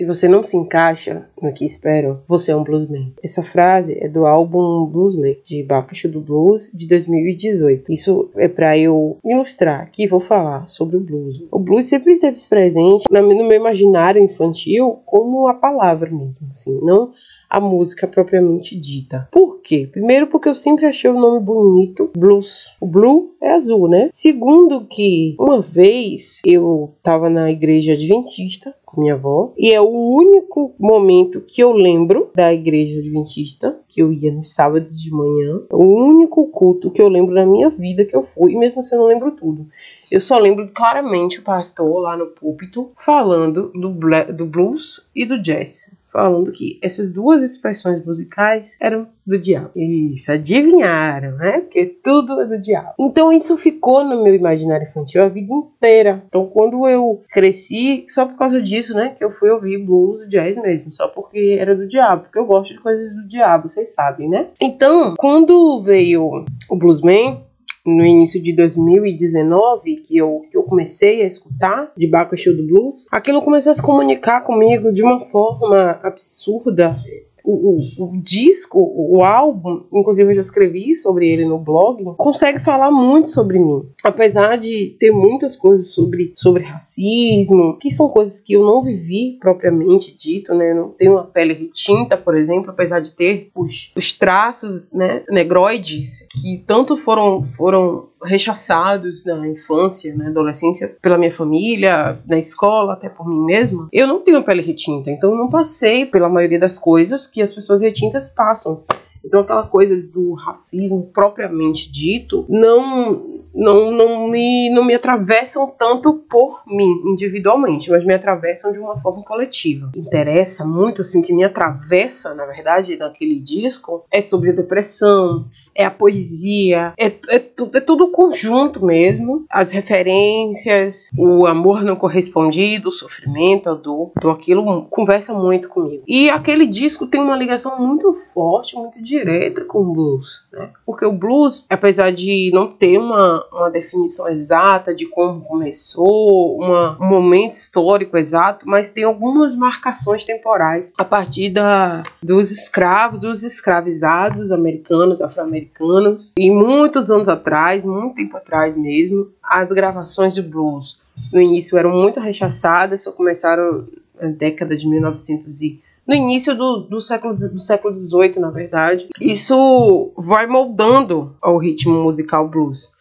Se você não se encaixa no que esperam, você é um bluesman. Essa frase é do álbum Bluesman, de Bacacho do Blues, de 2018. Isso é para eu ilustrar que vou falar sobre o blues. O blues sempre esteve presente no meu imaginário infantil como a palavra mesmo, assim, não a música propriamente dita. Por quê? Primeiro, porque eu sempre achei o nome bonito, blues. O blue é azul, né? Segundo, que uma vez eu tava na igreja adventista com minha avó. E é o único momento que eu lembro da igreja adventista, que eu ia nos sábados de manhã. O único culto que eu lembro na minha vida que eu fui, mesmo assim eu não lembro tudo. Eu só lembro claramente o pastor lá no púlpito falando do, do blues e do jazz falando que essas duas expressões musicais eram do diabo. Isso, adivinharam, né? Porque tudo é do diabo. Então isso ficou no meu imaginário infantil a vida inteira. Então quando eu cresci, só por causa disso, né, que eu fui ouvir blues, jazz mesmo, só porque era do diabo, porque eu gosto de coisas do diabo, vocês sabem, né? Então, quando veio o Bluesman, no início de 2019, que eu, que eu comecei a escutar de Baco do Blues, aquilo começou a se comunicar comigo de uma forma absurda o, o, disco, o álbum, inclusive eu já escrevi sobre ele no blog, consegue falar muito sobre mim. Apesar de ter muitas coisas sobre, sobre racismo, que são coisas que eu não vivi propriamente dito, né? Não tenho uma pele retinta, por exemplo, apesar de ter os, os traços né, negroides que tanto foram, foram rechaçados na infância, na adolescência, pela minha família, na escola, até por mim mesma, eu não tenho pele retinta, então eu não passei pela maioria das coisas que as pessoas retintas passam. Então aquela coisa do racismo propriamente dito não não, não, me, não me atravessam tanto por mim individualmente, mas me atravessam de uma forma coletiva. Interessa muito assim que me atravessa, na verdade, naquele disco é sobre a depressão, é a poesia, é, é, tu, é tudo conjunto mesmo. As referências, o amor não correspondido, o sofrimento, a dor, tudo aquilo conversa muito comigo. E aquele disco tem uma ligação muito forte, muito direta com o blues, né? Porque o blues, apesar de não ter uma, uma definição exata de como começou, uma, um momento histórico exato, mas tem algumas marcações temporais a partir da, dos escravos, dos escravizados americanos, afro-americanos americanos. E muitos anos atrás, muito tempo atrás mesmo, as gravações de blues no início eram muito rechaçadas, só começaram na década de 1900 e no início do, do século do século 18, na verdade. Isso vai moldando o ritmo musical blues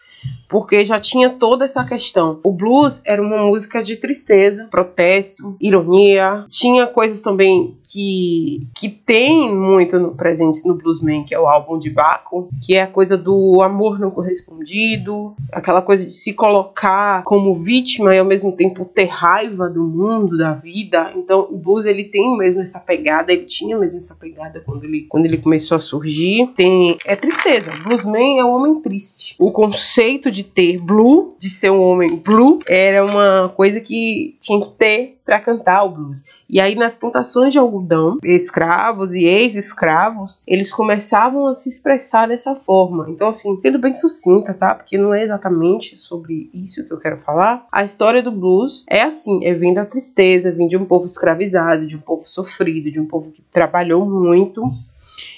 porque já tinha toda essa questão. O blues era uma música de tristeza, protesto, ironia. Tinha coisas também que que tem muito no presente no Bluesman, que é o álbum de Baco, que é a coisa do amor não correspondido, aquela coisa de se colocar como vítima e ao mesmo tempo ter raiva do mundo, da vida. Então, o blues ele tem mesmo essa pegada, ele tinha mesmo essa pegada quando ele quando ele começou a surgir. Tem é tristeza. Bluesman é um homem triste. O conceito de de ter blue, de ser um homem blue, era uma coisa que tinha que ter para cantar o blues. E aí nas plantações de algodão, escravos e ex-escravos, eles começavam a se expressar dessa forma. Então assim, sendo bem sucinta, tá? Porque não é exatamente sobre isso que eu quero falar. A história do blues é assim, é vindo da tristeza, vem de um povo escravizado, de um povo sofrido, de um povo que trabalhou muito.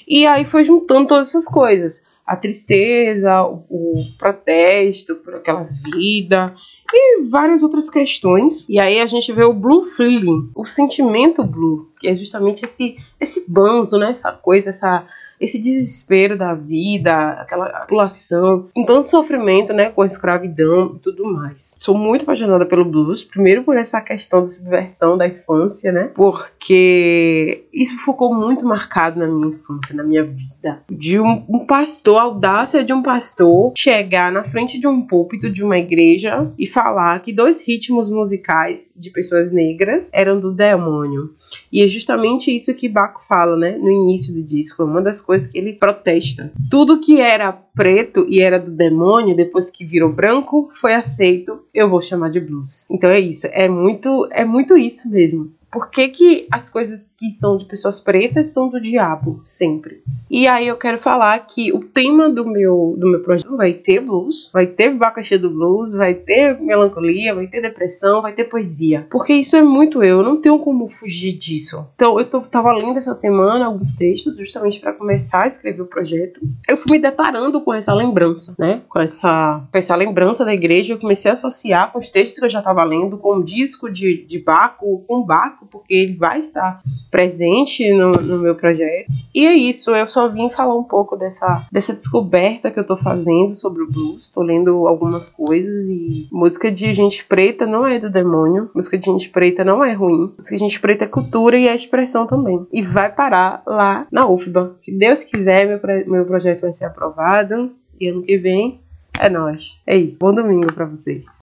E aí foi juntando todas essas coisas a tristeza, o, o protesto por aquela vida e várias outras questões. E aí a gente vê o blue feeling, o sentimento blue, que é justamente esse esse banzo, né, essa coisa, essa esse desespero da vida, aquela população, com tanto sofrimento, né, com a escravidão e tudo mais. Sou muito apaixonada pelo blues, primeiro por essa questão da subversão da infância, né, porque isso ficou muito marcado na minha infância, na minha vida. De um, um pastor, a audácia de um pastor chegar na frente de um púlpito de uma igreja e falar que dois ritmos musicais de pessoas negras eram do demônio. E justamente isso que Baco fala, né, no início do disco, uma das coisas que ele protesta. Tudo que era preto e era do demônio, depois que virou branco, foi aceito. Eu vou chamar de blues. Então é isso, é muito, é muito isso mesmo. Por que, que as coisas que são de pessoas pretas são do diabo sempre? E aí eu quero falar que o tema do meu, do meu projeto vai ter blues, vai ter abacaxi do blues, vai ter melancolia, vai ter depressão, vai ter poesia. Porque isso é muito eu, eu não tenho como fugir disso. Então eu tô, tava lendo essa semana alguns textos justamente para começar a escrever o projeto. Eu fui me deparando com essa lembrança, né? Com essa, com essa lembrança da igreja, eu comecei a associar com os textos que eu já estava lendo, com o disco de, de Baco, com Baco, porque ele vai estar presente no, no meu projeto. E é isso, eu só vim falar um pouco dessa, dessa descoberta que eu tô fazendo sobre o blues. Tô lendo algumas coisas e música de gente preta não é do demônio, música de gente preta não é ruim, música de gente preta é cultura e é expressão também. E vai parar lá na UFBA. Se Deus quiser, meu, meu projeto vai ser aprovado e ano que vem é nós. É isso. Bom domingo para vocês.